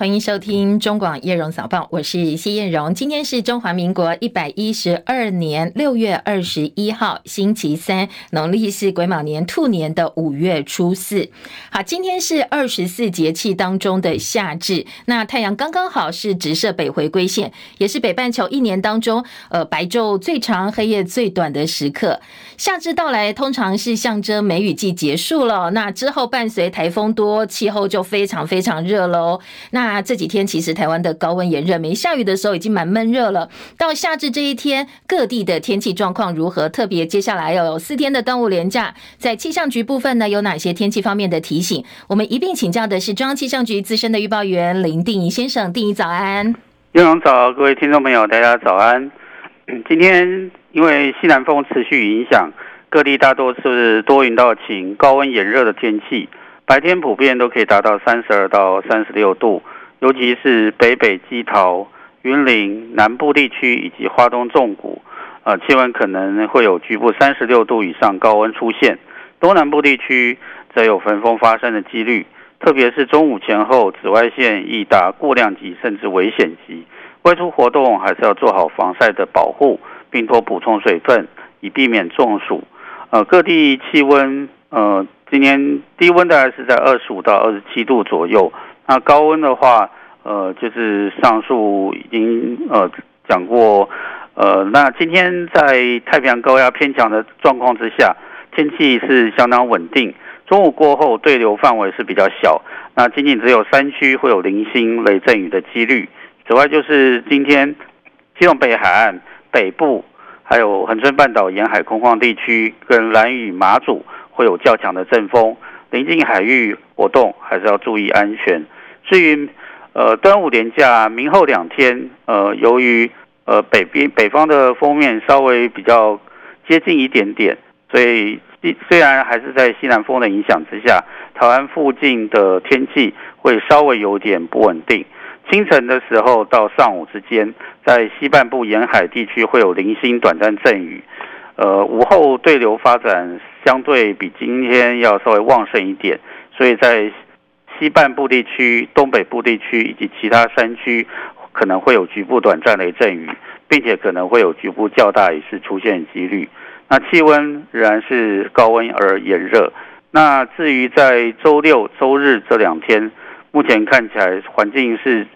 欢迎收听中广叶荣早报，我是谢艳荣。今天是中华民国一百一十二年六月二十一号，星期三，农历是癸卯年兔年的五月初四。好，今天是二十四节气当中的夏至，那太阳刚刚好是直射北回归线，也是北半球一年当中呃白昼最长、黑夜最短的时刻。夏至到来，通常是象征梅雨季结束了，那之后伴随台风多，气候就非常非常热喽。那那这几天其实台湾的高温炎热，没下雨的时候已经蛮闷热了。到夏至这一天，各地的天气状况如何？特别接下来要有四天的端午连假，在气象局部分呢，有哪些天气方面的提醒？我们一并请教的是中央气象局资深的预报员林定宜先生，定宜早安。叶荣早，各位听众朋友，大家早安。今天因为西南风持续影响，各地大多是多云到晴、高温炎热的天气，白天普遍都可以达到三十二到三十六度。尤其是北北基桃、云林南部地区以及花东纵谷，呃，气温可能会有局部三十六度以上高温出现。东南部地区则有焚风发生的几率，特别是中午前后，紫外线易达过量级甚至危险级。外出活动还是要做好防晒的保护，并多补充水分，以避免中暑。呃，各地气温，呃，今年低温大概是在二十五到二十七度左右。那高温的话，呃，就是上述已经呃讲过，呃，那今天在太平洋高压偏强的状况之下，天气是相当稳定。中午过后对流范围是比较小，那仅仅只有山区会有零星雷阵雨的几率。此外，就是今天基隆北海岸北部，还有恒春半岛沿海空旷地区跟兰屿马祖会有较强的阵风，临近海域活动还是要注意安全。至于呃端午连假明后两天，呃由于呃北边北方的锋面稍微比较接近一点点，所以虽然还是在西南风的影响之下，台湾附近的天气会稍微有点不稳定。清晨的时候到上午之间，在西半部沿海地区会有零星短暂阵雨。呃午后对流发展相对比今天要稍微旺盛一点，所以在。西半部地区、东北部地区以及其他山区可能会有局部短暂雷阵雨，并且可能会有局部较大雨势出现几率。那气温仍然是高温而炎热。那至于在周六、周日这两天，目前看起来环境是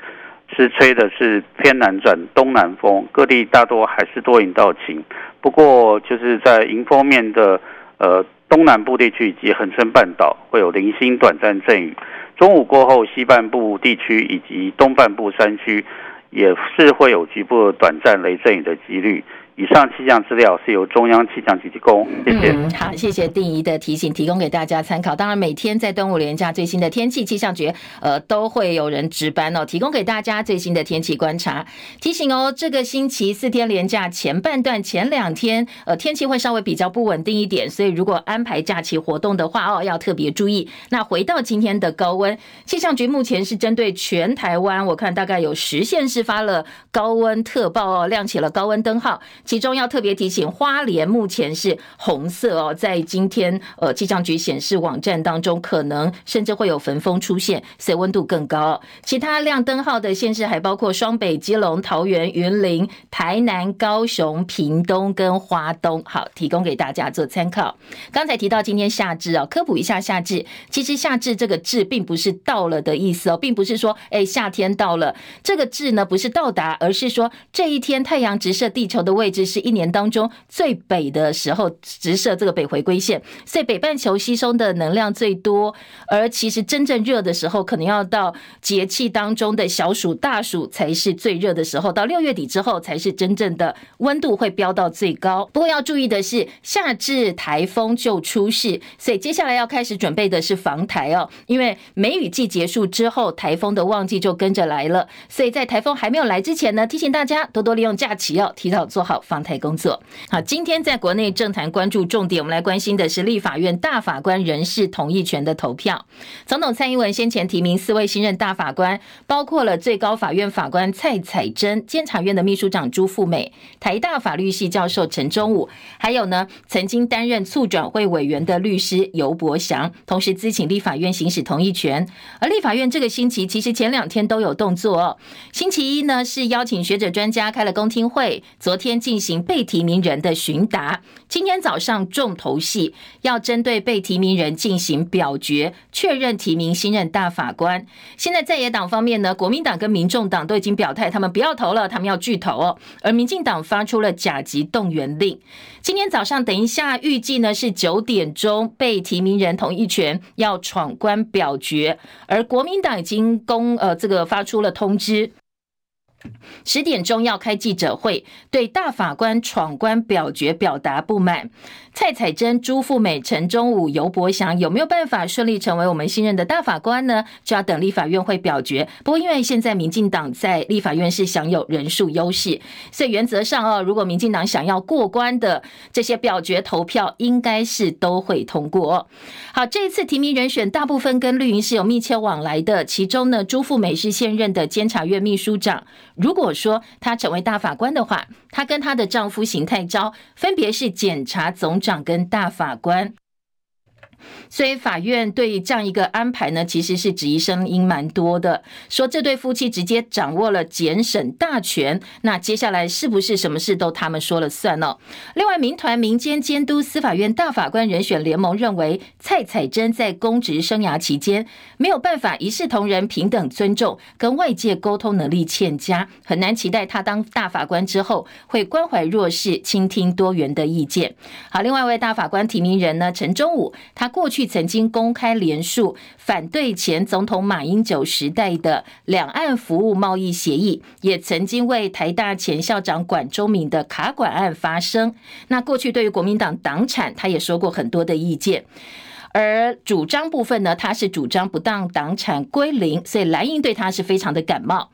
是吹的是偏南转东南风，各地大多还是多云到晴。不过就是在迎风面的呃东南部地区以及恒春半岛会有零星短暂阵雨。中午过后，西半部地区以及东半部山区也是会有局部短暂雷阵雨的几率。以上气象资料是由中央气象局提供，谢谢。好，谢谢定宜的提醒，提供给大家参考。当然，每天在端午连假最新的天气气象局，呃，都会有人值班哦，提供给大家最新的天气观察。提醒哦，这个星期四天连假前半段前两天，呃，天气会稍微比较不稳定一点，所以如果安排假期活动的话哦，要特别注意。那回到今天的高温，气象局目前是针对全台湾，我看大概有十县市发了高温特报哦，亮起了高温灯号。其中要特别提醒，花莲目前是红色哦，在今天呃气象局显示网站当中，可能甚至会有焚风出现，所以温度更高。其他亮灯号的县市还包括双北、基隆、桃园、云林、台南、高雄、屏东跟花东。好，提供给大家做参考。刚才提到今天夏至哦，科普一下夏至。其实夏至这个至并不是到了的意思哦，并不是说哎夏天到了，这个至呢不是到达，而是说这一天太阳直射地球的位置。这是一年当中最北的时候，直射这个北回归线，所以北半球吸收的能量最多。而其实真正热的时候，可能要到节气当中的小暑、大暑才是最热的时候。到六月底之后，才是真正的温度会飙到最高。不过要注意的是，夏至台风就出世，所以接下来要开始准备的是防台哦。因为梅雨季结束之后，台风的旺季就跟着来了。所以在台风还没有来之前呢，提醒大家多多利用假期哦，提早做好。访台工作。好，今天在国内政坛关注重点，我们来关心的是立法院大法官人事同意权的投票。总统蔡英文先前提名四位新任大法官，包括了最高法院法官蔡彩珍、监察院的秘书长朱富美、台大法律系教授陈忠武，还有呢曾经担任促转会委员的律师尤伯祥，同时咨请立法院行使同意权。而立法院这个星期其实前两天都有动作哦。星期一呢是邀请学者专家开了公听会，昨天进进行被提名人的询答，今天早上重头戏要针对被提名人进行表决，确认提名新任大法官。现在在野党方面呢，国民党跟民众党都已经表态，他们不要投了，他们要拒投哦。而民进党发出了甲级动员令。今天早上等一下预计呢是九点钟被提名人同意权要闯关表决，而国民党已经公呃这个发出了通知。十点钟要开记者会，对大法官闯关表决表达不满。蔡彩珍、朱富美、陈忠武、尤伯祥有没有办法顺利成为我们新任的大法官呢？就要等立法院会表决。不过因为现在民进党在立法院是享有人数优势，所以原则上哦，如果民进党想要过关的这些表决投票，应该是都会通过。好，这一次提名人选大部分跟绿营是有密切往来的，其中呢，朱富美是现任的监察院秘书长。如果说她成为大法官的话，她跟她的丈夫邢泰昭分别是检察总长跟大法官。所以法院对这样一个安排呢，其实是质疑声音蛮多的，说这对夫妻直接掌握了检审大权，那接下来是不是什么事都他们说了算呢？另外，民团民间监督司法院大法官人选联盟认为，蔡彩珍在公职生涯期间没有办法一视同仁、平等尊重，跟外界沟通能力欠佳，很难期待他当大法官之后会关怀弱势、倾听多元的意见。好，另外一位大法官提名人呢，陈忠武，他过去。曾经公开连署反对前总统马英九时代的两岸服务贸易协议，也曾经为台大前校长管中闵的卡管案发声。那过去对于国民党党产，他也说过很多的意见。而主张部分呢，他是主张不当党产归零，所以蓝营对他是非常的感冒。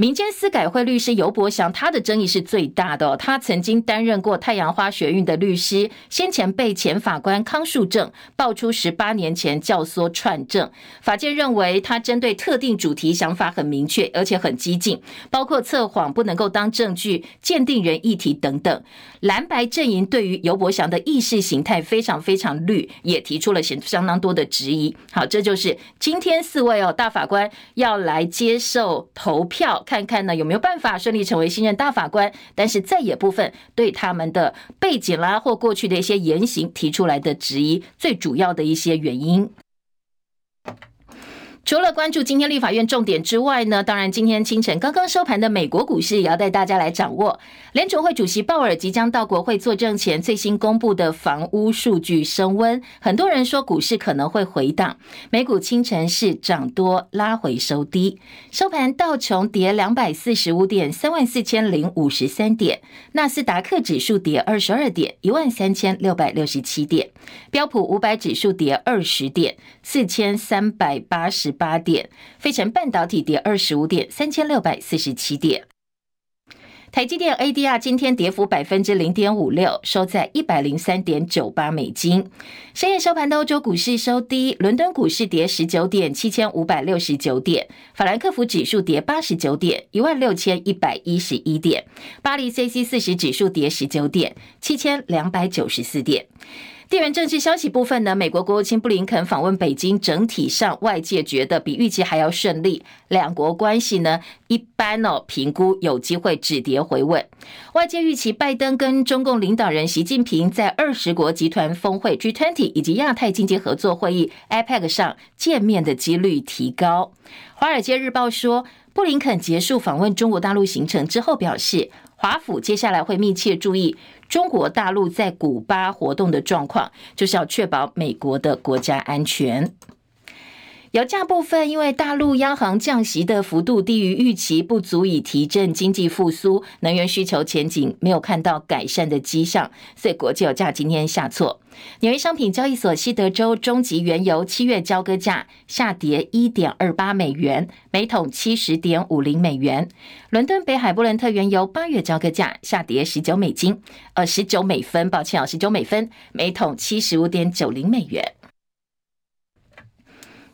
民间司改会律师尤伯祥，他的争议是最大的。他曾经担任过太阳花学运的律师，先前被前法官康树正爆出十八年前教唆串证。法界认为他针对特定主题想法很明确，而且很激进，包括测谎不能够当证据、鉴定人议题等等。蓝白阵营对于尤伯祥的意识形态非常非常绿，也提出了相相当多的质疑。好，这就是今天四位哦大法官要来接受投票。看看呢有没有办法顺利成为新任大法官，但是在野部分对他们的背景啦或过去的一些言行提出来的质疑，最主要的一些原因。除了关注今天立法院重点之外呢，当然今天清晨刚刚收盘的美国股市也要带大家来掌握。联储会主席鲍尔即将到国会作证前，最新公布的房屋数据升温，很多人说股市可能会回档。美股清晨是涨多拉回收低，收盘道琼跌两百四十五点，三万四千零五十三点；纳斯达克指数跌二十二点，一万三千六百六十七点；标普五百指数跌二十点，四千三百八十。八点，费城半导体跌二十五点，三千六百四十七点。台积电 ADR 今天跌幅百分之零点五六，收在一百零三点九八美金。深夜收盘的欧洲股市收低，伦敦股市跌十九点，七千五百六十九点；法兰克福指数跌八十九点，一万六千一百一十一点；巴黎 CAC 四十指数跌十九点，七千两百九十四点。地缘政治消息部分呢，美国国务卿布林肯访问北京，整体上外界觉得比预期还要顺利。两国关系呢，一般哦，评估有机会止跌回稳。外界预期拜登跟中共领导人习近平在二十国集团峰会 G20 以及亚太经济合作会议 APEC 上见面的几率提高。华尔街日报说，布林肯结束访问中国大陆行程之后表示，华府接下来会密切注意。中国大陆在古巴活动的状况，就是要确保美国的国家安全。油价部分，因为大陆央行降息的幅度低于预期，不足以提振经济复苏，能源需求前景没有看到改善的迹象，所以国际油价今天下挫。纽约商品交易所西德州中级原油七月交割价下跌一点二八美元，每桶七十点五零美元。伦敦北海布伦特原油八月交割价下跌十九美金，呃，十九美分，抱歉啊，十九美分，每桶七十五点九零美元。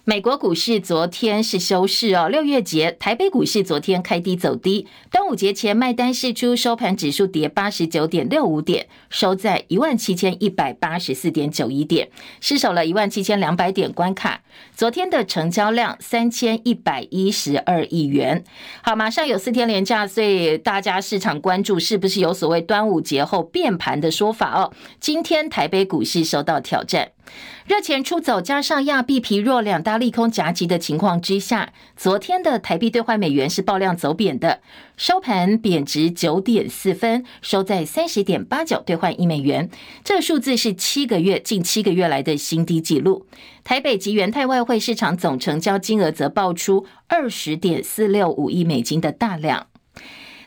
美国股市昨天是休市哦，六月节台北股市昨天开低走低，端午节前卖单释出，收盘指数跌八十九点六五点，收在一万七千一百八十四点九一点，失守了一万七千两百点关卡。昨天的成交量三千一百一十二亿元。好，马上有四天连假，所以大家市场关注是不是有所谓端午节后变盘的说法哦？今天台北股市受到挑战。热钱出走，加上亚币疲弱，两大利空夹击的情况之下，昨天的台币兑换美元是爆量走贬的，收盘贬值九点四分，收在三十点八九兑换一美元，这个数字是七个月近七个月来的新低纪录。台北及元泰外汇市场总成交金额则爆出二十点四六五亿美金的大量。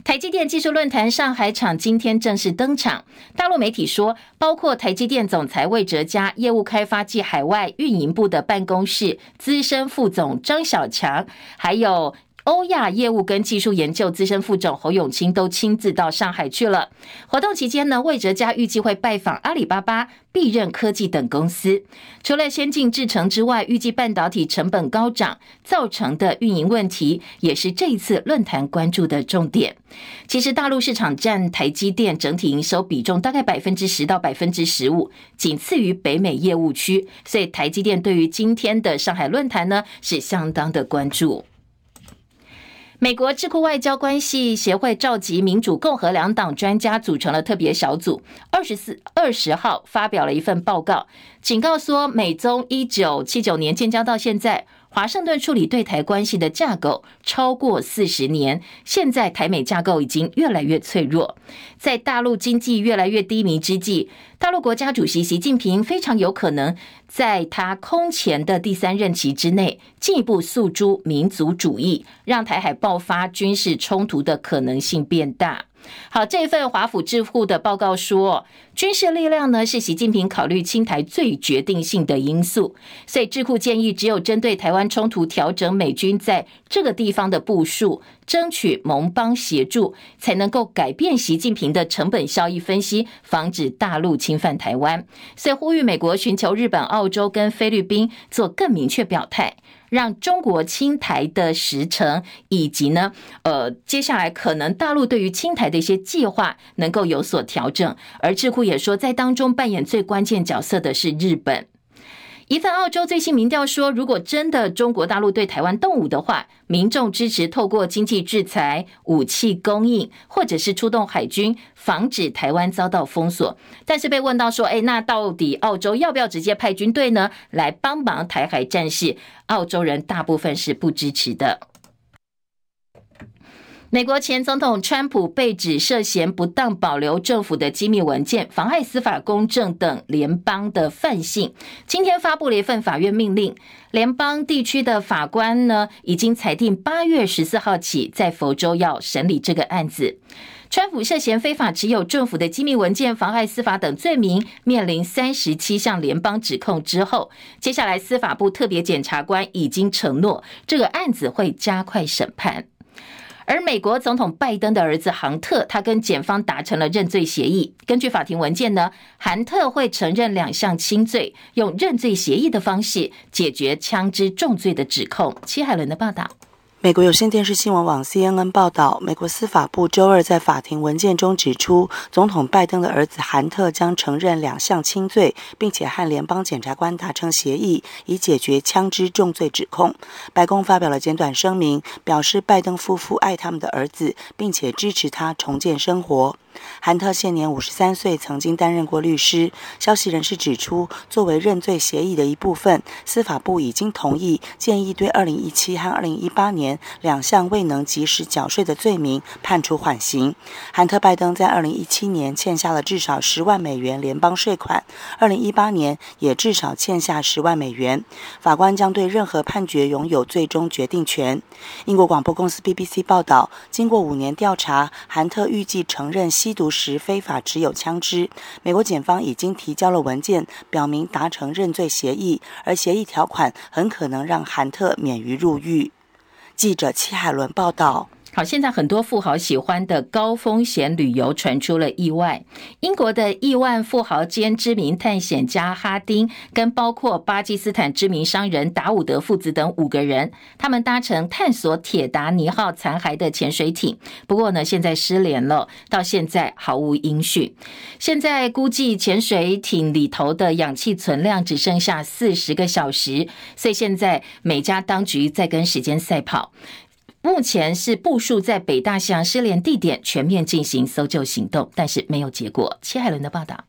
台积电技术论坛上海场今天正式登场。大陆媒体说，包括台积电总裁魏哲嘉、业务开发暨海外运营部的办公室资深副总张小强，还有。欧亚业务跟技术研究资深副总侯永清都亲自到上海去了。活动期间呢，魏哲家预计会拜访阿里巴巴、必任科技等公司。除了先进制程之外，预计半导体成本高涨造成的运营问题，也是这一次论坛关注的重点。其实大陆市场占台积电整体营收比重大概百分之十到百分之十五，仅次于北美业务区。所以台积电对于今天的上海论坛呢，是相当的关注。美国智库外交关系协会召集民主、共和两党专家组成了特别小组，二十四二十号发表了一份报告，警告说，美中一九七九年建交到现在。华盛顿处理对台关系的架构超过四十年，现在台美架构已经越来越脆弱。在大陆经济越来越低迷之际，大陆国家主席习近平非常有可能在他空前的第三任期之内，进一步诉诸民族主义，让台海爆发军事冲突的可能性变大。好，这份华府智库的报告说，军事力量呢是习近平考虑侵台最决定性的因素，所以智库建议，只有针对台湾冲突调整美军在这个地方的部署，争取盟邦协助，才能够改变习近平的成本效益分析，防止大陆侵犯台湾。所以呼吁美国寻求日本、澳洲跟菲律宾做更明确表态。让中国青台的时程，以及呢，呃，接下来可能大陆对于青台的一些计划能够有所调整。而智库也说，在当中扮演最关键角色的是日本。一份澳洲最新民调说，如果真的中国大陆对台湾动武的话，民众支持透过经济制裁、武器供应，或者是出动海军，防止台湾遭到封锁。但是被问到说，哎，那到底澳洲要不要直接派军队呢，来帮忙台海战事？澳洲人大部分是不支持的。美国前总统川普被指涉嫌不当保留政府的机密文件、妨碍司法公正等联邦的犯性。今天发布了一份法院命令，联邦地区的法官呢，已经裁定八月十四号起在佛州要审理这个案子。川普涉嫌非法持有政府的机密文件、妨碍司法等罪名，面临三十七项联邦指控之后，接下来司法部特别检察官已经承诺，这个案子会加快审判。而美国总统拜登的儿子杭特，他跟检方达成了认罪协议。根据法庭文件呢，韩特会承认两项轻罪，用认罪协议的方式解决枪支重罪的指控。齐海伦的报道。美国有线电视新闻网 CNN 报道，美国司法部周二在法庭文件中指出，总统拜登的儿子韩特将承认两项轻罪，并且和联邦检察官达成协议，以解决枪支重罪指控。白宫发表了简短声明，表示拜登夫妇爱他们的儿子，并且支持他重建生活。韩特现年五十三岁，曾经担任过律师。消息人士指出，作为认罪协议的一部分，司法部已经同意建议对二零一七和二零一八年两项未能及时缴税的罪名判处缓刑。韩特·拜登在二零一七年欠下了至少十万美元联邦税款，二零一八年也至少欠下十万美元。法官将对任何判决拥有最终决定权。英国广播公司 BBC 报道，经过五年调查，韩特预计承认吸毒时非法持有枪支。美国检方已经提交了文件，表明达成认罪协议，而协议条款很可能让韩特免于入狱。记者戚海伦报道。好，现在很多富豪喜欢的高风险旅游传出了意外。英国的亿万富豪兼知名探险家哈丁，跟包括巴基斯坦知名商人达伍德父子等五个人，他们搭乘探索铁达尼号残骸的潜水艇，不过呢，现在失联了，到现在毫无音讯。现在估计潜水艇里头的氧气存量只剩下四十个小时，所以现在美加当局在跟时间赛跑。目前是部署在北大西洋失联地点全面进行搜救行动，但是没有结果。戚海伦的报道。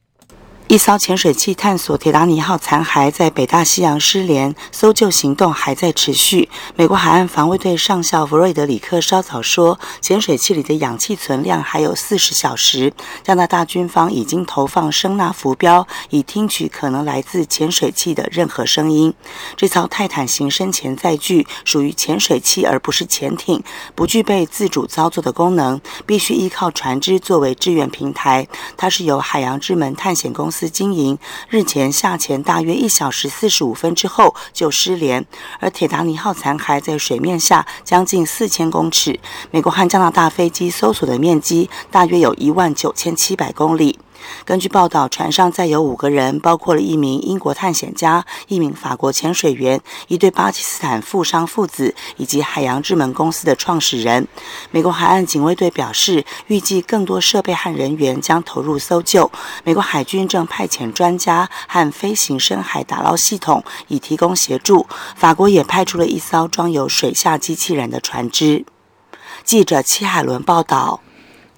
一艘潜水器探索铁达尼号残骸在北大西洋失联，搜救行动还在持续。美国海岸防卫队上校弗瑞德里克稍早说，潜水器里的氧气存量还有四十小时。加拿大军方已经投放声纳浮标，以听取可能来自潜水器的任何声音。这艘泰坦型深潜载具属于潜水器，而不是潜艇，不具备自主操作的功能，必须依靠船只作为支援平台。它是由海洋之门探险公司。经营日前下潜大约一小时四十五分之后就失联，而铁达尼号残骸在水面下将近四千公尺，美国和加拿大飞机搜索的面积大约有一万九千七百公里。根据报道，船上载有五个人，包括了一名英国探险家、一名法国潜水员、一对巴基斯坦富商父子以及海洋之门公司的创始人。美国海岸警卫队表示，预计更多设备和人员将投入搜救。美国海军正派遣专家和飞行深海打捞系统以提供协助。法国也派出了一艘装有水下机器人的船只。记者戚海伦报道。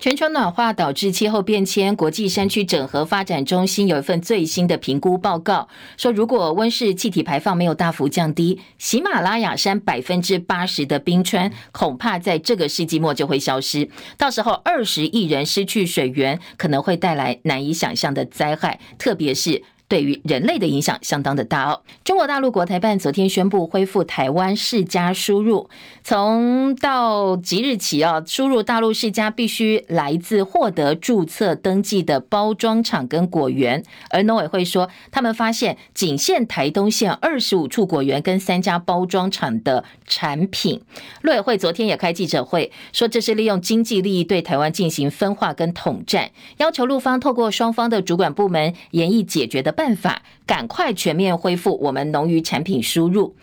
全球暖化导致气候变迁，国际山区整合发展中心有一份最新的评估报告，说如果温室气体排放没有大幅降低，喜马拉雅山百分之八十的冰川恐怕在这个世纪末就会消失，到时候二十亿人失去水源，可能会带来难以想象的灾害，特别是。对于人类的影响相当的大哦。中国大陆国台办昨天宣布恢复台湾释迦输入，从到即日起啊，输入大陆释迦必须来自获得注册登记的包装厂跟果园。而农委会说，他们发现仅限台东县二十五处果园跟三家包装厂的产品。陆委会昨天也开记者会，说这是利用经济利益对台湾进行分化跟统战，要求陆方透过双方的主管部门研议解决的办办法，赶快全面恢复我们农渔产品输入。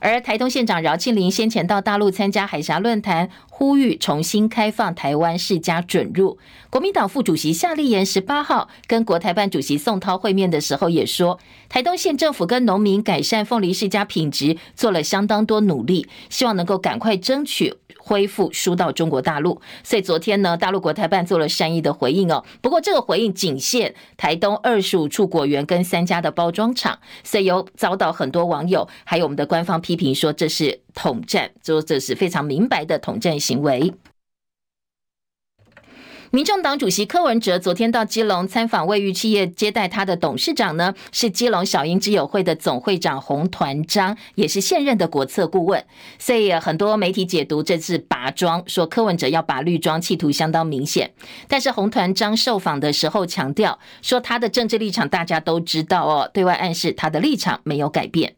而台东县长饶庆铃先前到大陆参加海峡论坛，呼吁重新开放台湾世家准入。国民党副主席夏立言十八号跟国台办主席宋涛会面的时候也说，台东县政府跟农民改善凤梨世家品质做了相当多努力，希望能够赶快争取。恢复输到中国大陆，所以昨天呢，大陆国台办做了善意的回应哦。不过这个回应仅限台东二十五处果园跟三家的包装厂，所以有遭到很多网友还有我们的官方批评，说这是统战，说这是非常明白的统战行为。民众党主席柯文哲昨天到基隆参访卫浴企业，接待他的董事长呢，是基隆小英之友会的总会长洪团章，也是现任的国策顾问。所以很多媒体解读这次拔庄，说柯文哲要拔绿庄，企图相当明显。但是洪团章受访的时候强调，说他的政治立场大家都知道哦，对外暗示他的立场没有改变。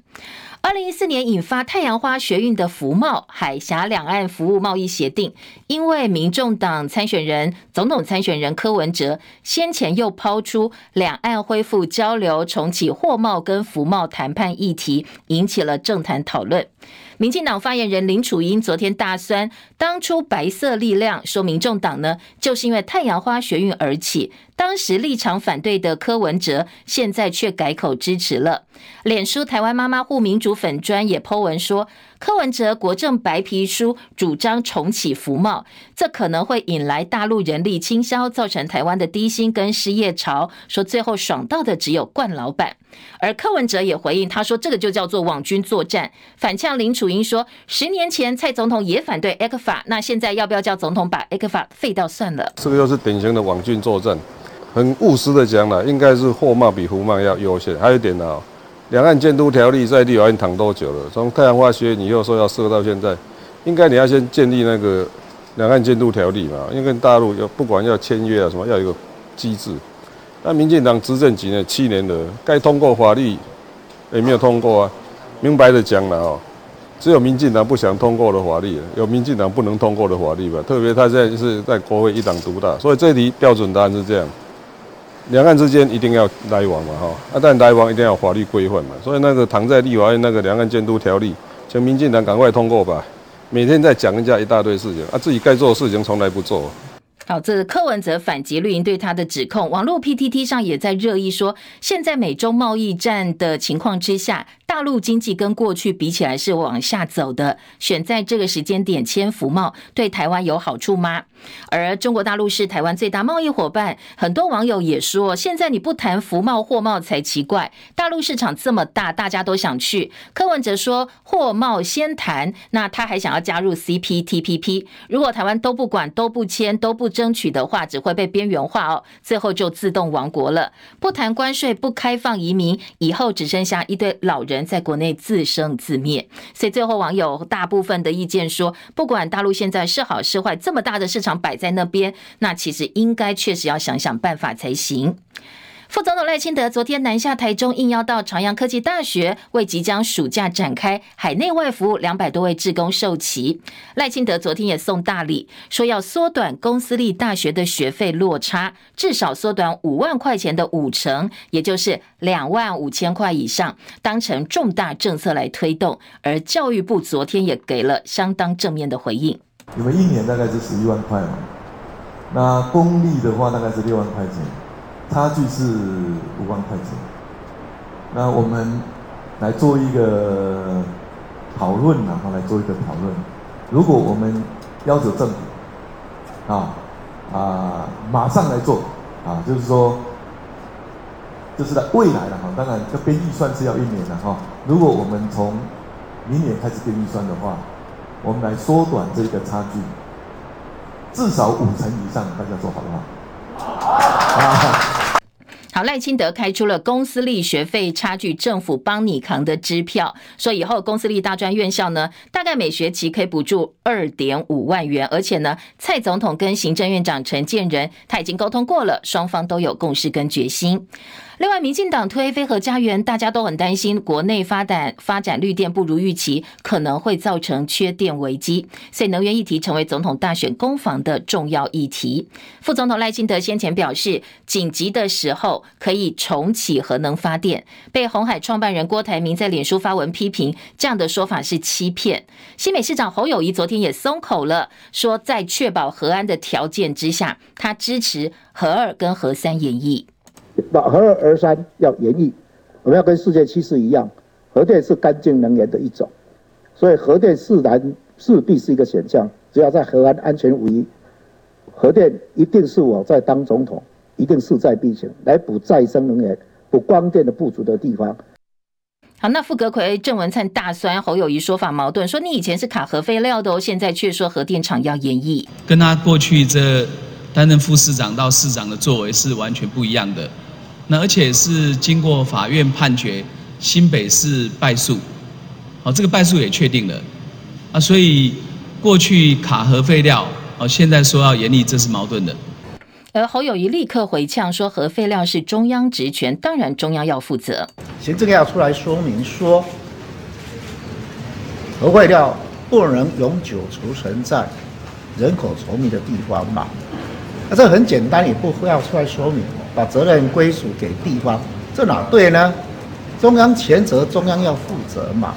二零一四年引发太阳花学运的福贸海峡两岸服务贸易协定，因为民众党参选人、总统参选人柯文哲先前又抛出两岸恢复交流、重启货贸跟服贸谈判议题，引起了政坛讨论。民进党发言人林楚英昨天大酸，当初白色力量说民众党呢，就是因为太阳花学运而起，当时立场反对的柯文哲，现在却改口支持了。脸书台湾妈妈护民主粉专也 po 文说，柯文哲国政白皮书主张重启服贸，这可能会引来大陆人力倾销，造成台湾的低薪跟失业潮。说最后爽到的只有冠老板。而柯文哲也回应，他说这个就叫做网军作战。反呛林楚英说，十年前蔡总统也反对 ECFA，那现在要不要叫总统把 ECFA 废掉算了？这个又是典型的网军作战。很务实的讲了，应该是货贸比服贸要优先。还有一点呢。两岸监督条例在立法院躺多久了？从太阳花学运你又说要设到现在，应该你要先建立那个两岸监督条例嘛？因为跟大陆有不管要签约啊什么，要有一个机制。那民进党执政几年？七年了，该通过法律也没有通过啊。明白的讲了哦，只有民进党不想通过的法律，有民进党不能通过的法律吧？特别他现在就是在国会一党独大，所以这题标准答案是这样。两岸之间一定要来往嘛，哈，啊，但来往一定要法律规范嘛，所以那个躺在立法院那个两岸监督条例，请民进党赶快通过吧。每天在讲人家一大堆事情，啊，自己该做的事情从来不做。好，这柯文哲反击绿营对他的指控，网络 PTT 上也在热议说，现在美中贸易战的情况之下，大陆经济跟过去比起来是往下走的，选在这个时间点签服贸，对台湾有好处吗？而中国大陆是台湾最大贸易伙伴，很多网友也说，现在你不谈服贸货贸才奇怪，大陆市场这么大，大家都想去。柯文哲说货贸先谈，那他还想要加入 CPTPP，如果台湾都不管、都不签、都不。争取的话，只会被边缘化哦，最后就自动亡国了。不谈关税，不开放移民，以后只剩下一堆老人在国内自生自灭。所以最后网友大部分的意见说，不管大陆现在是好是坏，这么大的市场摆在那边，那其实应该确实要想想办法才行。副总统赖清德昨天南下台中，应邀到朝阳科技大学为即将暑假展开海内外服务两百多位志工授旗。赖清德昨天也送大礼，说要缩短公私立大学的学费落差，至少缩短五万块钱的五成，也就是两万五千块以上，当成重大政策来推动。而教育部昨天也给了相当正面的回应。你们一年大概是十一万块嘛？那公立的话大概是六万块钱。差距是五万块钱，那我们来做一个讨论，然后来做一个讨论。如果我们要求政府啊啊马上来做啊，就是说，就是在未来了哈，当然这编预算是要一年的哈。如果我们从明年开始编预算的话，我们来缩短这个差距，至少五成以上，大家说好不好？啊。好，赖清德开出了公私立学费差距政府帮你扛的支票，说以后公私立大专院校呢，大概每学期可以补助二点五万元，而且呢，蔡总统跟行政院长陈建仁他已经沟通过了，双方都有共识跟决心。另外，民进党推非核家园，大家都很担心国内发展发展绿电不如预期，可能会造成缺电危机，所以能源议题成为总统大选攻防的重要议题。副总统赖清德先前表示，紧急的时候可以重启核能发电，被红海创办人郭台铭在脸书发文批评，这样的说法是欺骗。新北市长侯友宜昨天也松口了，说在确保核安的条件之下，他支持核二跟核三延役。把核二、核三要延役，我们要跟世界趋势一样，核电是干净能源的一种，所以核电自然势必是一个选项。只要在核安安全无虞，核电一定是我在当总统，一定势在必行，来补再生能源、补光电的不足的地方。好，那傅格奎郑文灿大酸侯友谊说法矛盾，说你以前是卡核废料的哦，现在却说核电厂要延役，跟他过去这担任副市长到市长的作为是完全不一样的。那而且是经过法院判决，新北市败诉，哦，这个败诉也确定了，啊，所以过去卡核废料，哦，现在说要严厉，这是矛盾的。而侯友宜立刻回呛说，核废料是中央职权，当然中央要负责。行政要出来说明说，核废料不能永久储存在人口稠密的地方嘛？那这很简单，也不会要出来说明。把责任归属给地方，这哪对呢？中央全责，中央要负责嘛。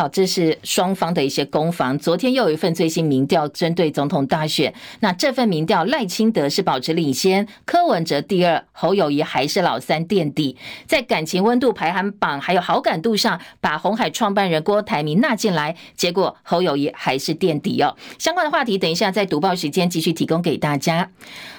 好，这是双方的一些攻防。昨天又有一份最新民调针对总统大选，那这份民调赖清德是保持领先，柯文哲第二，侯友宜还是老三垫底。在感情温度排行榜还有好感度上，把红海创办人郭台铭纳进来，结果侯友宜还是垫底哦。相关的话题，等一下在读报时间继续提供给大家。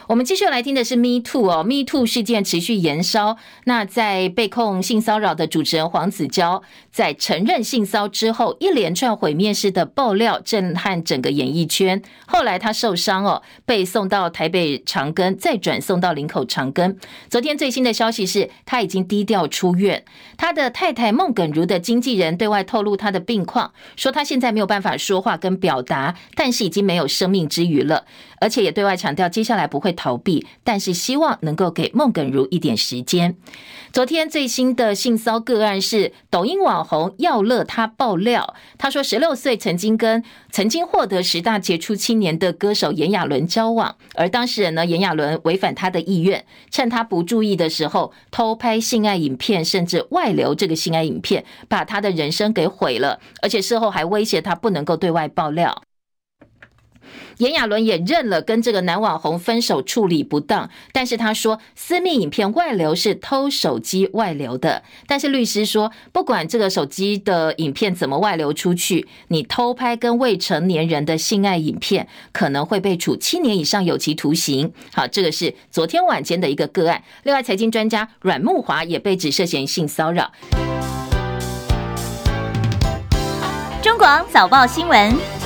我们继续来听的是 Me Too 哦，Me Too 事件持续延烧。那在被控性骚扰的主持人黄子佼，在承认性骚之后，一连串毁灭式的爆料震撼整个演艺圈。后来他受伤哦，被送到台北长庚，再转送到林口长庚。昨天最新的消息是，他已经低调出院。他的太太孟耿如的经纪人对外透露他的病况，说他现在没有办法说话跟表达，但是已经没有生命之余了，而且也对外强调接下来不会。逃避，但是希望能够给孟耿如一点时间。昨天最新的性骚个案是抖音网红耀乐，他爆料，他说十六岁曾经跟曾经获得十大杰出青年的歌手炎亚纶交往，而当事人呢，炎亚纶违反他的意愿，趁他不注意的时候偷拍性爱影片，甚至外流这个性爱影片，把他的人生给毁了，而且事后还威胁他不能够对外爆料。炎亚纶也认了跟这个男网红分手处理不当，但是他说私密影片外流是偷手机外流的。但是律师说，不管这个手机的影片怎么外流出去，你偷拍跟未成年人的性爱影片，可能会被处七年以上有期徒刑。好，这个是昨天晚间的一个个案。另外，财经专家阮慕华也被指涉嫌性骚扰。中广早报新闻。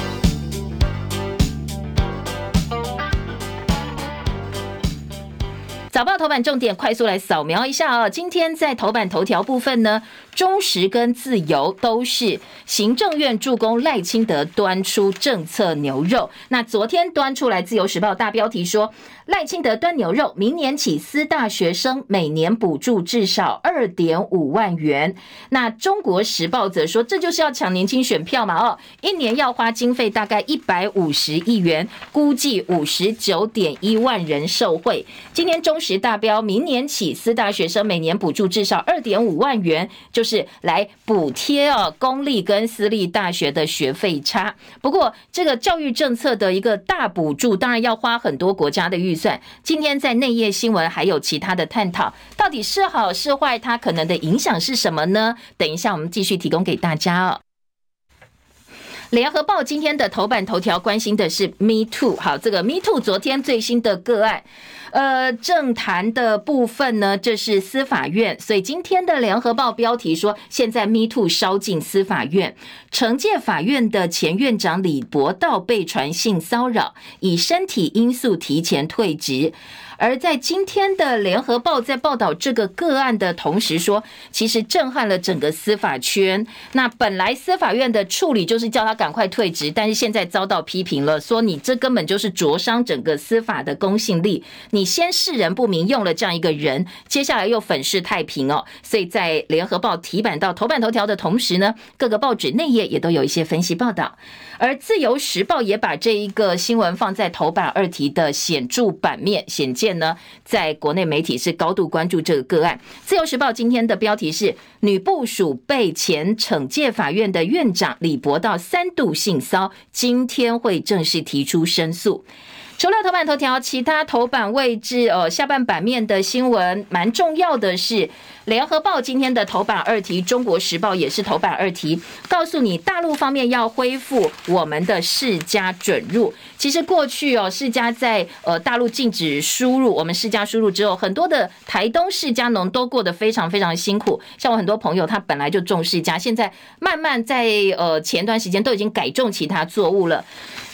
早报头版重点，快速来扫描一下啊！今天在头版头条部分呢，中时跟自由都是行政院助攻赖清德端出政策牛肉。那昨天端出来，自由时报大标题说。赖清德端牛肉，明年起私大学生每年补助至少二点五万元。那中国时报则说，这就是要抢年轻选票嘛？哦，一年要花经费大概一百五十亿元，估计五十九点一万人受惠。今天中时大标，明年起私大学生每年补助至少二点五万元，就是来补贴哦公立跟私立大学的学费差。不过，这个教育政策的一个大补助，当然要花很多国家的预算。今天在内页新闻还有其他的探讨，到底是好是坏，它可能的影响是什么呢？等一下我们继续提供给大家哦。联合报今天的头版头条关心的是 Me Too，好，这个 Me Too 昨天最新的个案。呃，政坛的部分呢，这是司法院，所以今天的联合报标题说，现在 Me Too 烧进司法院，惩戒法院的前院长李博道被传性骚扰，以身体因素提前退职。而在今天的联合报在报道这个个案的同时说，其实震撼了整个司法圈。那本来司法院的处理就是叫他赶快退职，但是现在遭到批评了，说你这根本就是灼伤整个司法的公信力。你先世人不明用了这样一个人，接下来又粉饰太平哦。所以在联合报提版到头版头条的同时呢，各个报纸内页也都有一些分析报道。而自由时报也把这一个新闻放在头版二题的显著版面，显见呢，在国内媒体是高度关注这个个案。自由时报今天的标题是：女部属被前惩戒法院的院长李博道三度性骚，今天会正式提出申诉。除了头版头条，其他头版位置哦，下半版面的新闻蛮重要的是，联合报今天的头版二题，中国时报也是头版二题，告诉你大陆方面要恢复我们的世家准入。其实过去哦，世家在呃大陆禁止输入，我们世家输入之后，很多的台东世家农都过得非常非常辛苦。像我很多朋友，他本来就种世家，现在慢慢在呃前段时间都已经改种其他作物了，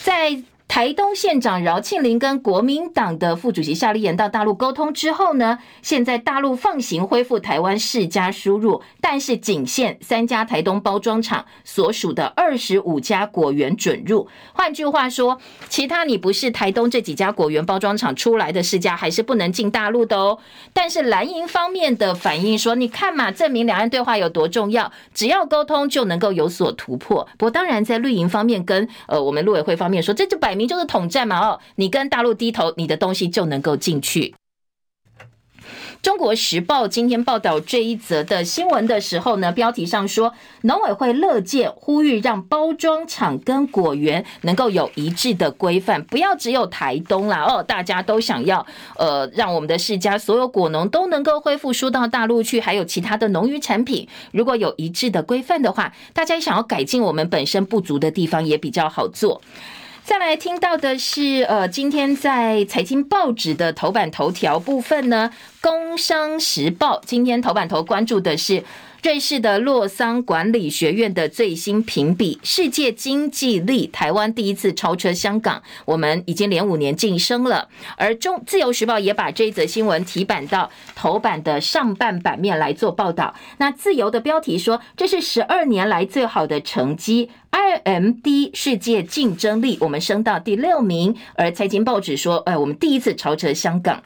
在。台东县长饶庆铃跟国民党的副主席夏立言到大陆沟通之后呢，现在大陆放行恢复台湾世家输入，但是仅限三家台东包装厂所属的二十五家果园准入。换句话说，其他你不是台东这几家果园包装厂出来的世家，还是不能进大陆的哦。但是蓝营方面的反应说，你看嘛，证明两岸对话有多重要，只要沟通就能够有所突破。不过当然，在绿营方面跟呃我们陆委会方面说，这就摆明。就是统战嘛哦，你跟大陆低头，你的东西就能够进去。中国时报今天报道这一则的新闻的时候呢，标题上说，农委会乐见呼吁让包装厂跟果园能够有一致的规范，不要只有台东啦哦，大家都想要呃，让我们的世家所有果农都能够恢复输到大陆去，还有其他的农渔产品，如果有一致的规范的话，大家想要改进我们本身不足的地方也比较好做。再来听到的是，呃，今天在财经报纸的头版头条部分呢，《工商时报》今天头版头关注的是。瑞士的洛桑管理学院的最新评比，世界经济力，台湾第一次超车香港，我们已经连五年晋升了。而中自由时报也把这一则新闻提版到头版的上半版面来做报道。那自由的标题说，这是十二年来最好的成绩，IMD 世界竞争力，我们升到第六名。而财经报纸说，哎，我们第一次超车香港。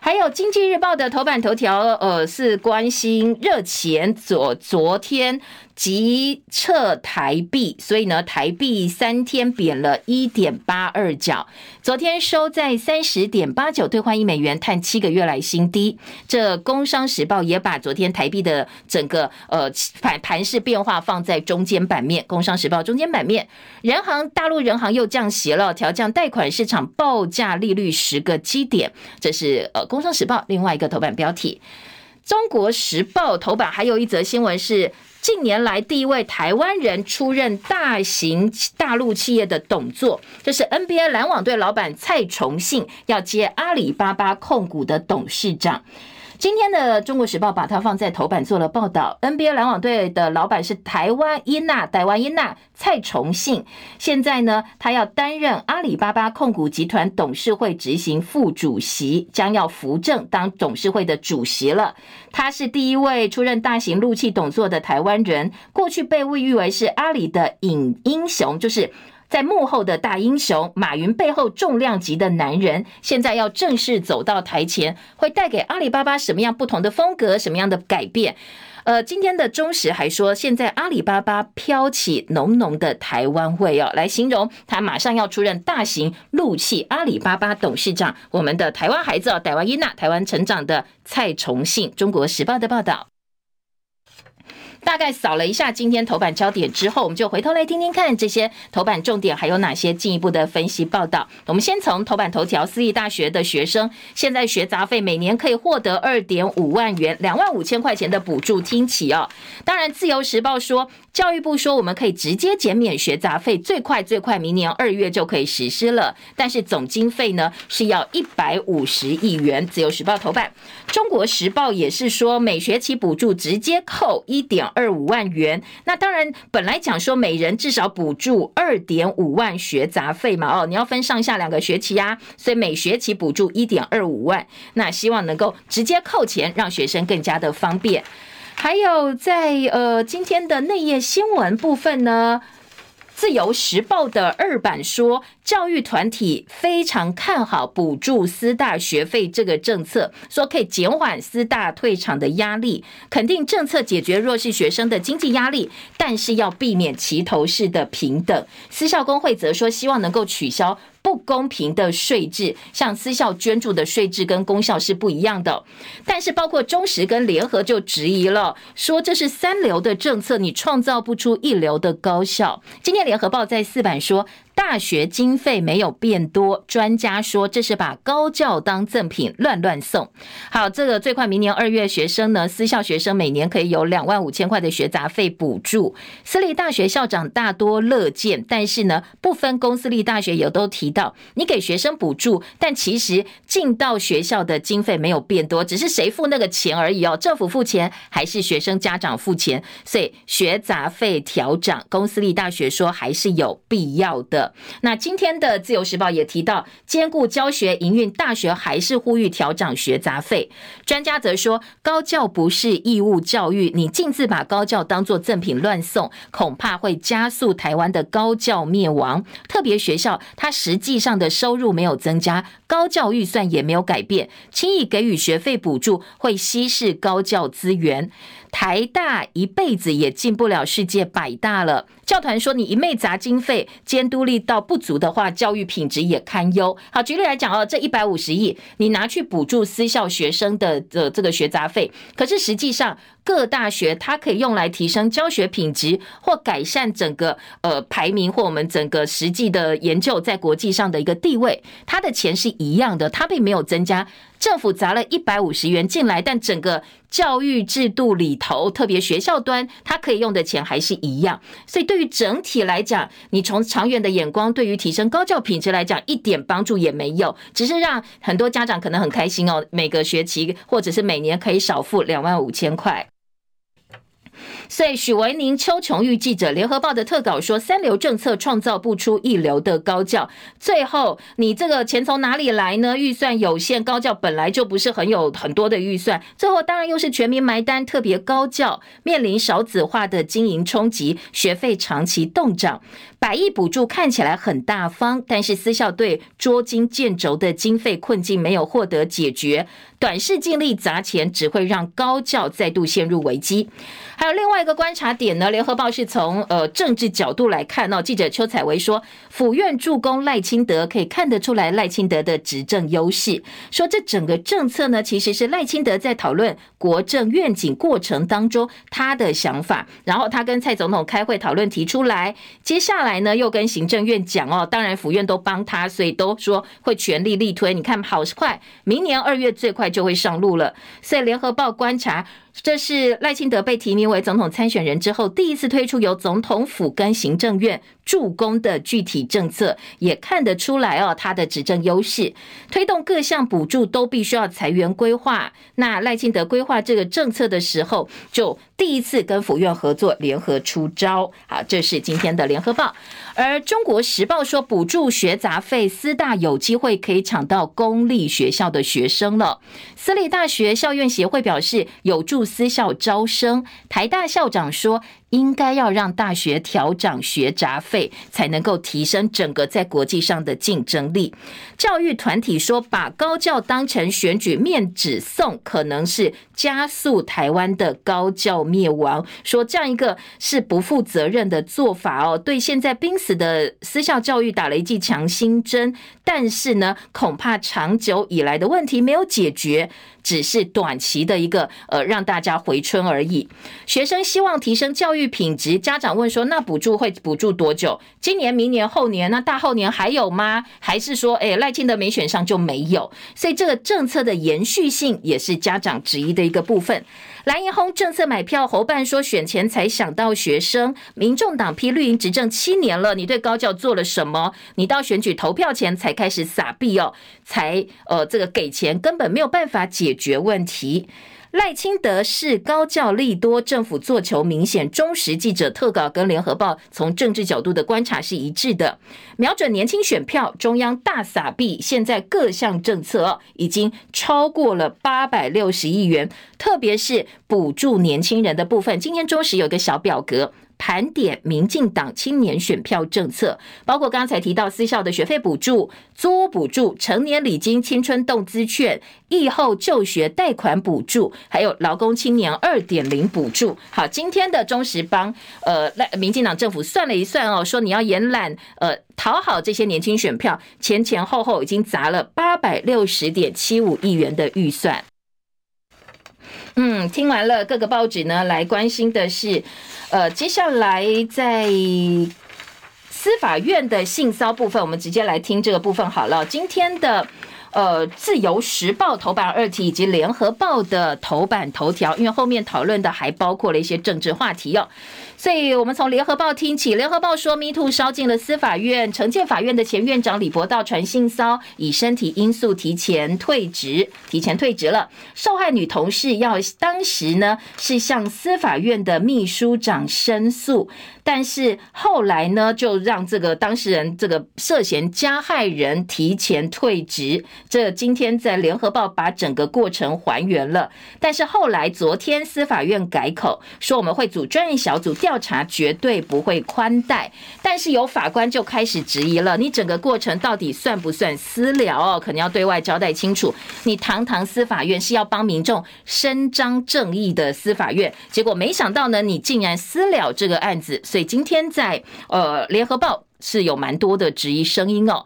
还有《经济日报》的头版头条，呃，是关心热钱昨昨天。急撤台币，所以呢，台币三天贬了一点八二角，昨天收在三十点八九兑换一美元，探七个月来新低。这《工商时报》也把昨天台币的整个呃盘盘势变化放在中间版面，《工商时报》中间版面，人行大陆人行又降息了，调降贷款市场报价利率十个基点，这是呃《工商时报》另外一个头版标题。《中国时报》头版还有一则新闻是。近年来第一位台湾人出任大型大陆企业的董座，这是 NBA 篮网队老板蔡崇信要接阿里巴巴控股的董事长。今天的《中国时报》把它放在头版做了报道。NBA 篮网队的老板是台湾伊纳，台湾伊纳蔡崇信。现在呢，他要担任阿里巴巴控股集团董事会执行副主席，将要扶正当董事会的主席了。他是第一位出任大型陆企董座的台湾人，过去被誉为是阿里的隐英雄，就是。在幕后的大英雄，马云背后重量级的男人，现在要正式走到台前，会带给阿里巴巴什么样不同的风格，什么样的改变？呃，今天的中时还说，现在阿里巴巴飘起浓浓的台湾味哦，来形容他马上要出任大型陆企阿里巴巴董事长，我们的台湾孩子哦，台湾伊娜，台湾成长的蔡崇信，中国时报的报道。大概扫了一下今天头版焦点之后，我们就回头来听听看这些头版重点还有哪些进一步的分析报道。我们先从头版头条，私立大学的学生现在学杂费每年可以获得二点五万元，两万五千块钱的补助，听起哦。当然，自由时报说，教育部说我们可以直接减免学杂费，最快最快明年二月就可以实施了。但是总经费呢是要一百五十亿元。自由时报头版，中国时报也是说每学期补助直接扣一点。二五万元，那当然本来讲说每人至少补助二点五万学杂费嘛，哦，你要分上下两个学期啊，所以每学期补助一点二五万，那希望能够直接扣钱，让学生更加的方便。还有在呃今天的内页新闻部分呢。自由时报的二版说，教育团体非常看好补助私大学费这个政策，说可以减缓私大退场的压力，肯定政策解决弱势学生的经济压力，但是要避免齐头式的平等。私校工会则说，希望能够取消。不公平的税制，像私校捐助的税制跟公校是不一样的。但是包括中实跟联合就质疑了，说这是三流的政策，你创造不出一流的高校。今天联合报在四版说。大学经费没有变多，专家说这是把高教当赠品乱乱送。好，这个最快明年二月，学生呢，私校学生每年可以有两万五千块的学杂费补助。私立大学校长大多乐见，但是呢，不分公私立大学也都提到，你给学生补助，但其实进到学校的经费没有变多，只是谁付那个钱而已哦，政府付钱还是学生家长付钱？所以学杂费调涨，公私立大学说还是有必要的。那今天的自由时报也提到，兼顾教学营运，大学还是呼吁调涨学杂费。专家则说，高教不是义务教育，你径自把高教当作赠品乱送，恐怕会加速台湾的高教灭亡。特别学校，它实际上的收入没有增加，高教预算也没有改变，轻易给予学费补助会稀释高教资源。台大一辈子也进不了世界百大了。教团说，你一昧砸经费，监督力道不足的话，教育品质也堪忧。好，举例来讲哦，这一百五十亿，你拿去补助私校学生的的这个学杂费，可是实际上各大学它可以用来提升教学品质或改善整个呃排名或我们整个实际的研究在国际上的一个地位，它的钱是一样的，它并没有增加。政府砸了一百五十元进来，但整个教育制度里头，特别学校端，它可以用的钱还是一样。所以对于整体来讲，你从长远的眼光，对于提升高教品质来讲，一点帮助也没有，只是让很多家长可能很开心哦，每个学期或者是每年可以少付两万五千块。所以许维宁、邱琼玉记者，联合报的特稿说，三流政策创造不出一流的高教。最后，你这个钱从哪里来呢？预算有限，高教本来就不是很有很多的预算。最后，当然又是全民埋单，特别高教面临少子化的经营冲击，学费长期冻涨。百亿补助看起来很大方，但是私校对捉襟见肘的经费困境没有获得解决，短视尽力砸钱只会让高教再度陷入危机。还有另外一个观察点呢，联合报是从呃政治角度来看哦，记者邱采薇说，府院助攻赖清德可以看得出来赖清德的执政优势，说这整个政策呢其实是赖清德在讨论国政愿景过程当中他的想法，然后他跟蔡总统开会讨论提出来，接下来。来呢，又跟行政院讲哦，当然府院都帮他，所以都说会全力力推。你看，好快，明年二月最快就会上路了。所以联合报观察。这是赖清德被提名为总统参选人之后，第一次推出由总统府跟行政院助攻的具体政策，也看得出来哦，他的执政优势。推动各项补助都必须要裁员规划。那赖清德规划这个政策的时候，就第一次跟府院合作，联合出招。好，这是今天的联合报。而中国时报说，补助学杂费，私大有机会可以抢到公立学校的学生了。私立大学校院协会表示，有助私校招生。台大校长说，应该要让大学调涨学杂费，才能够提升整个在国际上的竞争力。教育团体说，把高教当成选举面纸送，可能是加速台湾的高教灭亡。说这样一个是不负责任的做法哦，对现在濒死的私校教育打了一剂强心针。但是呢，恐怕长久以来的问题没有解决。只是短期的一个呃，让大家回春而已。学生希望提升教育品质，家长问说：“那补助会补助多久？今年、明年、后年？那大后年还有吗？还是说，哎，赖清德没选上就没有？所以这个政策的延续性也是家长质疑的一个部分。”蓝营轰政策买票，侯办说选前才想到学生，民众党批绿营执政七年了，你对高教做了什么？你到选举投票前才开始撒币哦，才呃这个给钱，根本没有办法解决问题。赖清德是高教利多，政府做球明显。中时记者特稿跟联合报从政治角度的观察是一致的，瞄准年轻选票，中央大撒币，现在各项政策已经超过了八百六十亿元，特别是补助年轻人的部分。今天中时有个小表格。盘点民进党青年选票政策，包括刚才提到私校的学费补助、租屋补助、成年礼金、青春动资券、疫后就学贷款补助，还有劳工青年二点零补助。好，今天的中时帮呃，民进党政府算了一算哦，说你要延揽呃讨好这些年轻选票，前前后后已经砸了八百六十点七五亿元的预算。嗯，听完了各个报纸呢，来关心的是。呃，接下来在司法院的性骚部分，我们直接来听这个部分好了。今天的呃，《自由时报》头版二题以及《联合报》的头版头条，因为后面讨论的还包括了一些政治话题哦。所以我们从联合报听起，联合报说，MeToo 烧进了司法院，惩戒法院的前院长李博道传性骚，以身体因素提前退职，提前退职了。受害女同事要当时呢是向司法院的秘书长申诉，但是后来呢就让这个当事人这个涉嫌加害人提前退职。这今天在联合报把整个过程还原了，但是后来昨天司法院改口说，我们会组专业小组调。调查绝对不会宽待。但是有法官就开始质疑了，你整个过程到底算不算私了哦？可能要对外交代清楚。你堂堂司法院是要帮民众伸张正义的司法院，结果没想到呢，你竟然私了这个案子。所以今天在呃联合报是有蛮多的质疑声音哦。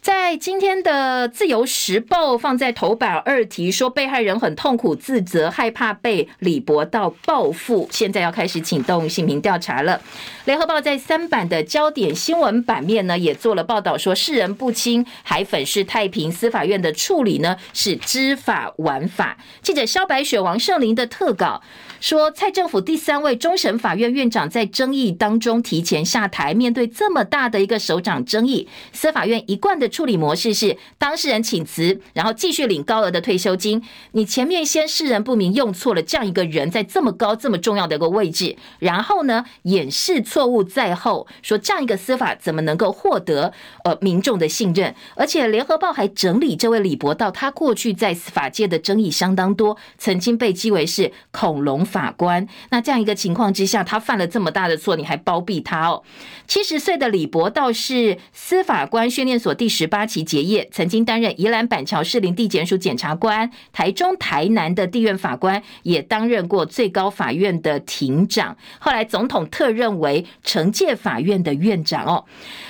在今天的《自由时报》放在头版二题说，被害人很痛苦、自责、害怕被李博到报复，现在要开始启动姓名调查了。联合报在三版的焦点新闻版面呢，也做了报道说，世人不清，还粉饰太平司法院的处理呢是知法玩法。记者萧白雪、王胜林的特稿。说蔡政府第三位终审法院院长在争议当中提前下台，面对这么大的一个首长争议，司法院一贯的处理模式是当事人请辞，然后继续领高额的退休金。你前面先世人不明，用错了这样一个人在这么高这么重要的一个位置，然后呢掩饰错错误在后，说这样一个司法怎么能够获得呃民众的信任？而且联合报还整理这位李博道，他过去在司法界的争议相当多，曾经被讥为是恐龙。法官，那这样一个情况之下，他犯了这么大的错，你还包庇他哦？七十岁的李博道是司法官训练所第十八期结业，曾经担任宜兰板桥士林地检署检察官，台中、台南的地院法官，也担任过最高法院的庭长，后来总统特认为惩戒法院的院长哦。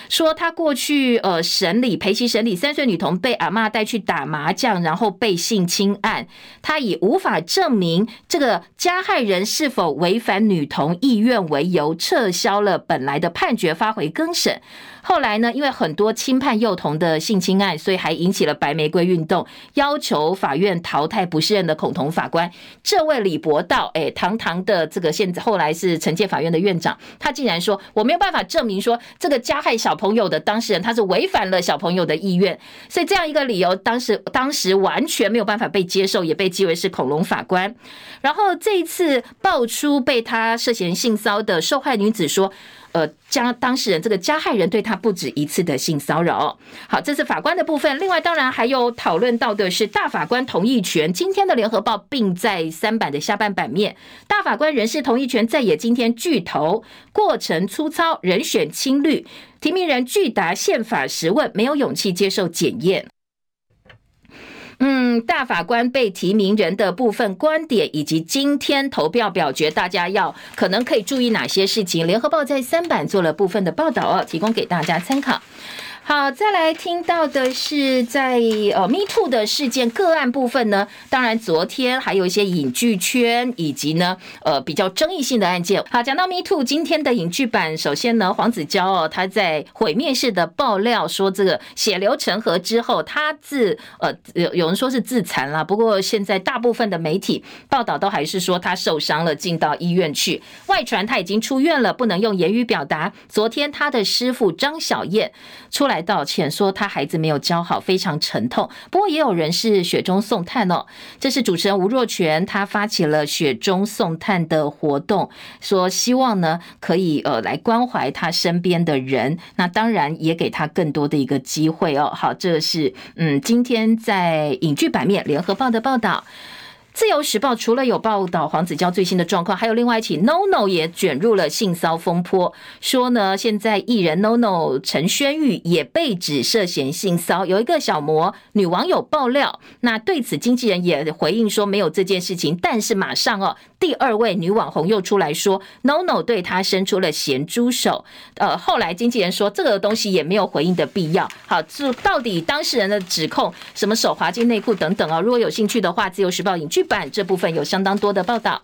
说他过去呃审理陪其审理三岁女童被阿嬷带去打麻将，然后被性侵案，他以无法证明这个加害人是否违反女童意愿为由，撤销了本来的判决，发回更审。后来呢，因为很多轻判幼童的性侵案，所以还引起了白玫瑰运动，要求法院淘汰不适任的恐同法官。这位李博道，哎，堂堂的这个现在后来是惩戒法院的院长，他竟然说我没有办法证明说这个加害小朋友的当事人他是违反了小朋友的意愿，所以这样一个理由，当时当时完全没有办法被接受，也被记为是恐龙法官。然后这一次爆出被他涉嫌性骚的受害女子说。呃，加当事人这个加害人对他不止一次的性骚扰。好，这是法官的部分。另外，当然还有讨论到的是大法官同意权。今天的联合报并在三版的下半版面，大法官人事同意权在野。今天巨头过程粗糙，人选青绿，提名人拒答宪法实问，没有勇气接受检验。嗯，大法官被提名人的部分观点，以及今天投票表决，大家要可能可以注意哪些事情？联合报在三版做了部分的报道哦，提供给大家参考。好，再来听到的是在呃 Me Too 的事件个案部分呢，当然昨天还有一些影剧圈以及呢呃比较争议性的案件。好，讲到 Me Too，今天的影剧版，首先呢黄子佼哦，他在毁灭式的爆料说，这个血流成河之后，他自呃有有人说是自残了，不过现在大部分的媒体报道都还是说他受伤了，进到医院去。外传他已经出院了，不能用言语表达。昨天他的师傅张小燕出来。道歉说他孩子没有教好，非常沉痛。不过也有人是雪中送炭哦。这是主持人吴若权，他发起了雪中送炭的活动，说希望呢可以呃来关怀他身边的人。那当然也给他更多的一个机会哦。好，这是嗯今天在影剧版面联合报的报道。自由时报除了有报道黄子佼最新的状况，还有另外一起 NONO 也卷入了性骚风波，说呢，现在艺人 NONO 陈轩玉也被指涉嫌性骚，有一个小模女网友爆料，那对此经纪人也回应说没有这件事情，但是马上哦，第二位女网红又出来说 NONO 对她伸出了咸猪手，呃，后来经纪人说这个东西也没有回应的必要。好，这到底当事人的指控什么手滑进内裤等等啊？如果有兴趣的话，自由时报影剧版这部分有相当多的报道。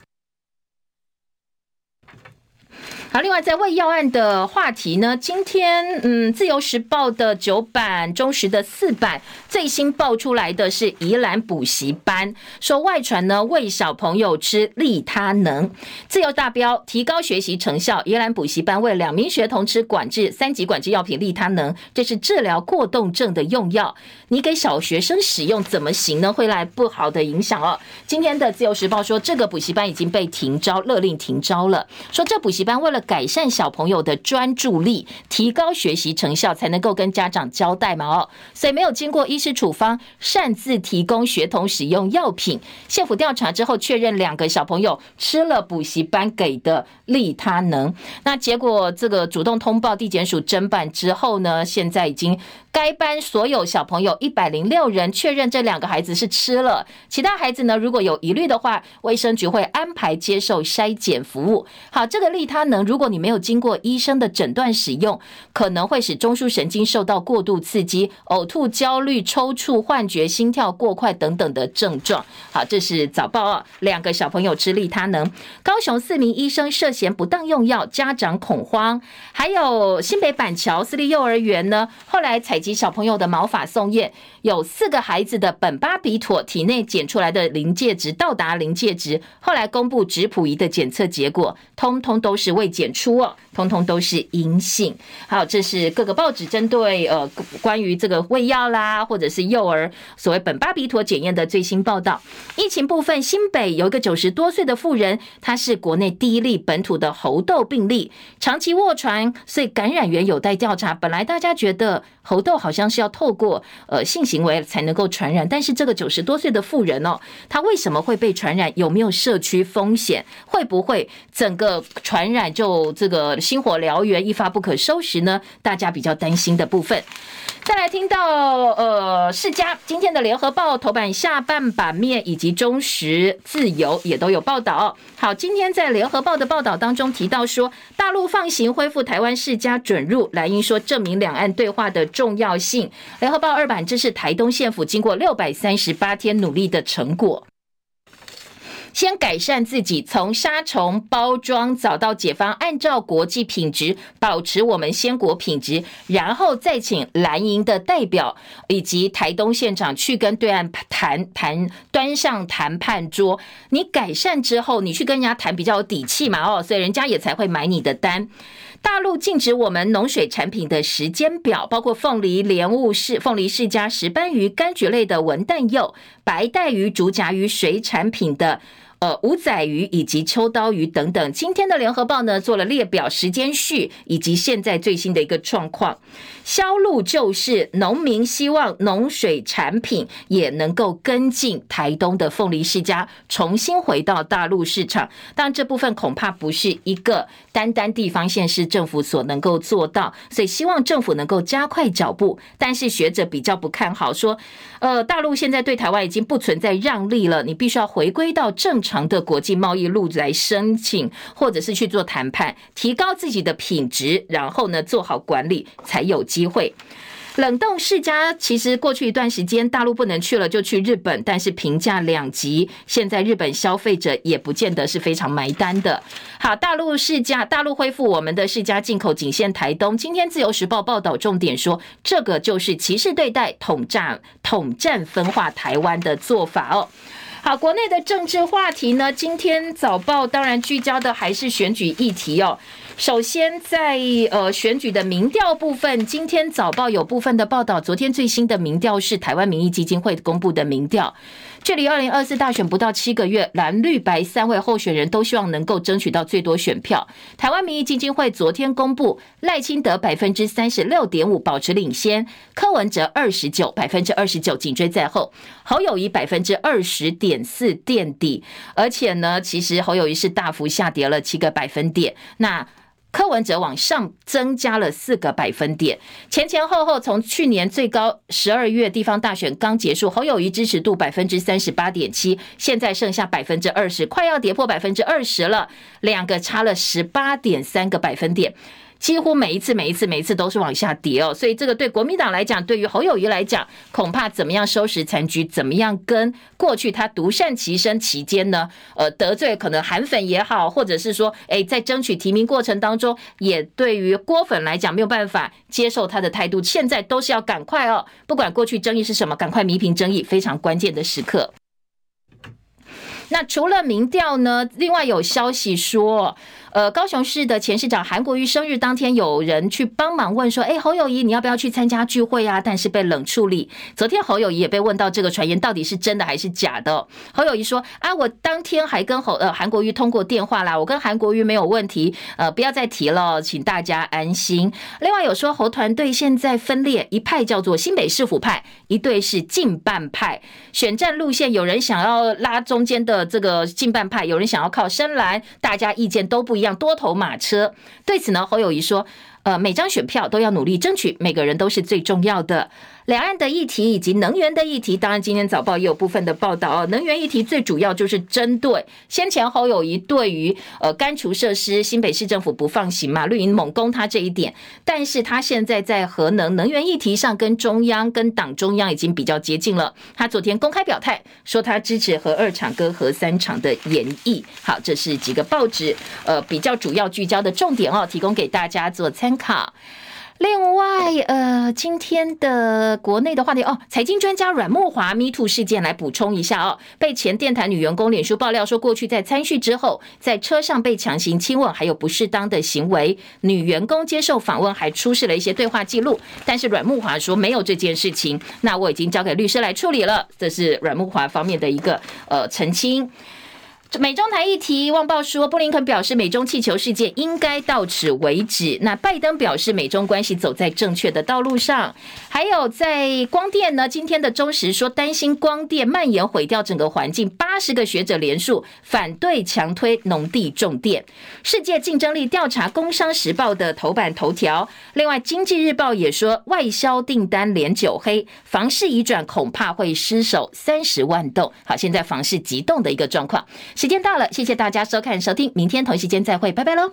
好，另外在喂药案的话题呢，今天嗯，自由时报的九版、中时的四版最新爆出来的是宜兰补习班，说外传呢喂小朋友吃利他能，自由大标提高学习成效，宜兰补习班喂两名学童吃管制三级管制药品利他能，这是治疗过动症的用药，你给小学生使用怎么行呢？会来不好的影响哦。今天的自由时报说，这个补习班已经被停招，勒令停招了，说这补习班为了改善小朋友的专注力，提高学习成效，才能够跟家长交代嘛哦。所以没有经过医师处方，擅自提供学童使用药品。县府调查之后确认，两个小朋友吃了补习班给的利他能。那结果这个主动通报地检署侦办之后呢，现在已经。该班所有小朋友一百零六人确认这两个孩子是吃了，其他孩子呢，如果有疑虑的话，卫生局会安排接受筛检服务。好，这个利他能，如如果你没有经过医生的诊断使用，可能会使中枢神经受到过度刺激，呕吐、焦虑、抽搐、幻觉、心跳过快等等的症状。好，这是早报啊，两个小朋友吃利他能。高雄四名医生涉嫌不当用药，家长恐慌。还有新北板桥私立幼儿园呢，后来采。集小朋友的毛发送验，有四个孩子的苯巴比妥体内检出来的临界值到达临界值，后来公布质谱仪的检测结果，通通都是未检出哦，通通都是阴性。好，这是各个报纸针对呃关于这个喂药啦，或者是幼儿所谓苯巴比妥检验的最新报道。疫情部分，新北有一个九十多岁的妇人，她是国内第一例本土的猴痘病例，长期卧床，所以感染源有待调查。本来大家觉得猴痘。好像是要透过呃性行为才能够传染，但是这个九十多岁的妇人哦，她为什么会被传染？有没有社区风险？会不会整个传染就这个星火燎原，一发不可收拾呢？大家比较担心的部分。再来听到呃，世家今天的联合报头版下半版面以及中时自由也都有报道。好，今天在联合报的报道当中提到说，大陆放行恢复台湾世家准入，莱茵说证明两岸对话的重要性。联合报二版，这是台东县府经过六百三十八天努力的成果。先改善自己，从杀虫包装找到解方，按照国际品质保持我们鲜果品质，然后再请蓝营的代表以及台东县长去跟对岸谈谈，端上谈判桌。你改善之后，你去跟人家谈比较有底气嘛？哦，所以人家也才会买你的单。大陆禁止我们农水产品的时间表，包括凤梨、莲雾、是凤梨世家、石斑鱼、柑橘类的文旦柚、白带鱼、竹荚鱼、水产品的。呃，五仔鱼以及秋刀鱼等等，今天的联合报呢做了列表，时间序以及现在最新的一个状况。销路就是农民希望农水产品也能够跟进台东的凤梨世家，重新回到大陆市场。当，这部分恐怕不是一个单单地方县市政府所能够做到，所以希望政府能够加快脚步。但是学者比较不看好，说，呃，大陆现在对台湾已经不存在让利了，你必须要回归到正常。长的国际贸易路来申请，或者是去做谈判，提高自己的品质，然后呢做好管理，才有机会。冷冻世家其实过去一段时间大陆不能去了，就去日本，但是评价两极。现在日本消费者也不见得是非常买单的。好，大陆世家，大陆恢复我们的世家进口仅限台东。今天自由时报报道重点说，这个就是歧视对待、统战、统战分化台湾的做法哦。好，国内的政治话题呢？今天早报当然聚焦的还是选举议题哦。首先在呃选举的民调部分，今天早报有部分的报道，昨天最新的民调是台湾民意基金会公布的民调。距离二零二四大选不到七个月，蓝绿白三位候选人都希望能够争取到最多选票。台湾民意基金会昨天公布，赖清德百分之三十六点五保持领先，柯文哲二十九百分之二十九紧追在后，侯友宜百分之二十点四垫底，而且呢，其实侯友宜是大幅下跌了七个百分点。那柯文哲往上增加了四个百分点，前前后后从去年最高十二月地方大选刚结束，侯友谊支持度百分之三十八点七，现在剩下百分之二十，快要跌破百分之二十了，两个差了十八点三个百分点。几乎每一次、每一次、每一次都是往下跌哦，所以这个对国民党来讲，对于侯友宜来讲，恐怕怎么样收拾残局，怎么样跟过去他独善其身期间呢？呃，得罪可能韩粉也好，或者是说，哎，在争取提名过程当中，也对于郭粉来讲没有办法接受他的态度，现在都是要赶快哦，不管过去争议是什么，赶快弥平争议，非常关键的时刻。那除了民调呢，另外有消息说。呃，高雄市的前市长韩国瑜生日当天，有人去帮忙问说：“哎，侯友宜，你要不要去参加聚会啊？”但是被冷处理。昨天侯友宜也被问到这个传言到底是真的还是假的。侯友宜说：“啊，我当天还跟侯呃韩国瑜通过电话啦，我跟韩国瑜没有问题，呃，不要再提了，请大家安心。”另外有说侯团队现在分裂，一派叫做新北市府派，一队是近办派，选战路线有人想要拉中间的这个近办派，有人想要靠深蓝，大家意见都不一。多头马车，对此呢，侯友谊说。呃，每张选票都要努力争取，每个人都是最重要的。两岸的议题以及能源的议题，当然今天早报也有部分的报道哦。能源议题最主要就是针对先前侯友宜对于呃干除设施，新北市政府不放行嘛，绿营猛攻他这一点，但是他现在在核能能源议题上跟中央跟党中央已经比较接近了。他昨天公开表态说，他支持核二厂跟核三厂的延役。好，这是几个报纸呃比较主要聚焦的重点哦，提供给大家做参考。另外，呃，今天的国内的话题哦，财经专家阮慕华 Me Too 事件来补充一下哦，被前电台女员工脸书爆料说，过去在参叙之后，在车上被强行亲吻，还有不适当的行为。女员工接受访问还出示了一些对话记录，但是阮慕华说没有这件事情，那我已经交给律师来处理了。这是阮慕华方面的一个呃澄清。美中台议题，旺报说，布林肯表示，美中气球事件应该到此为止。那拜登表示，美中关系走在正确的道路上。还有在光电呢，今天的中时说，担心光电蔓延毁掉整个环境。八十个学者联署反对强推农地种电。世界竞争力调查，工商时报的头版头条。另外，经济日报也说，外销订单连九黑，房市移转恐怕会失守三十万栋。好，现在房市急冻的一个状况。时间到了，谢谢大家收看收听，明天同一时间再会，拜拜喽。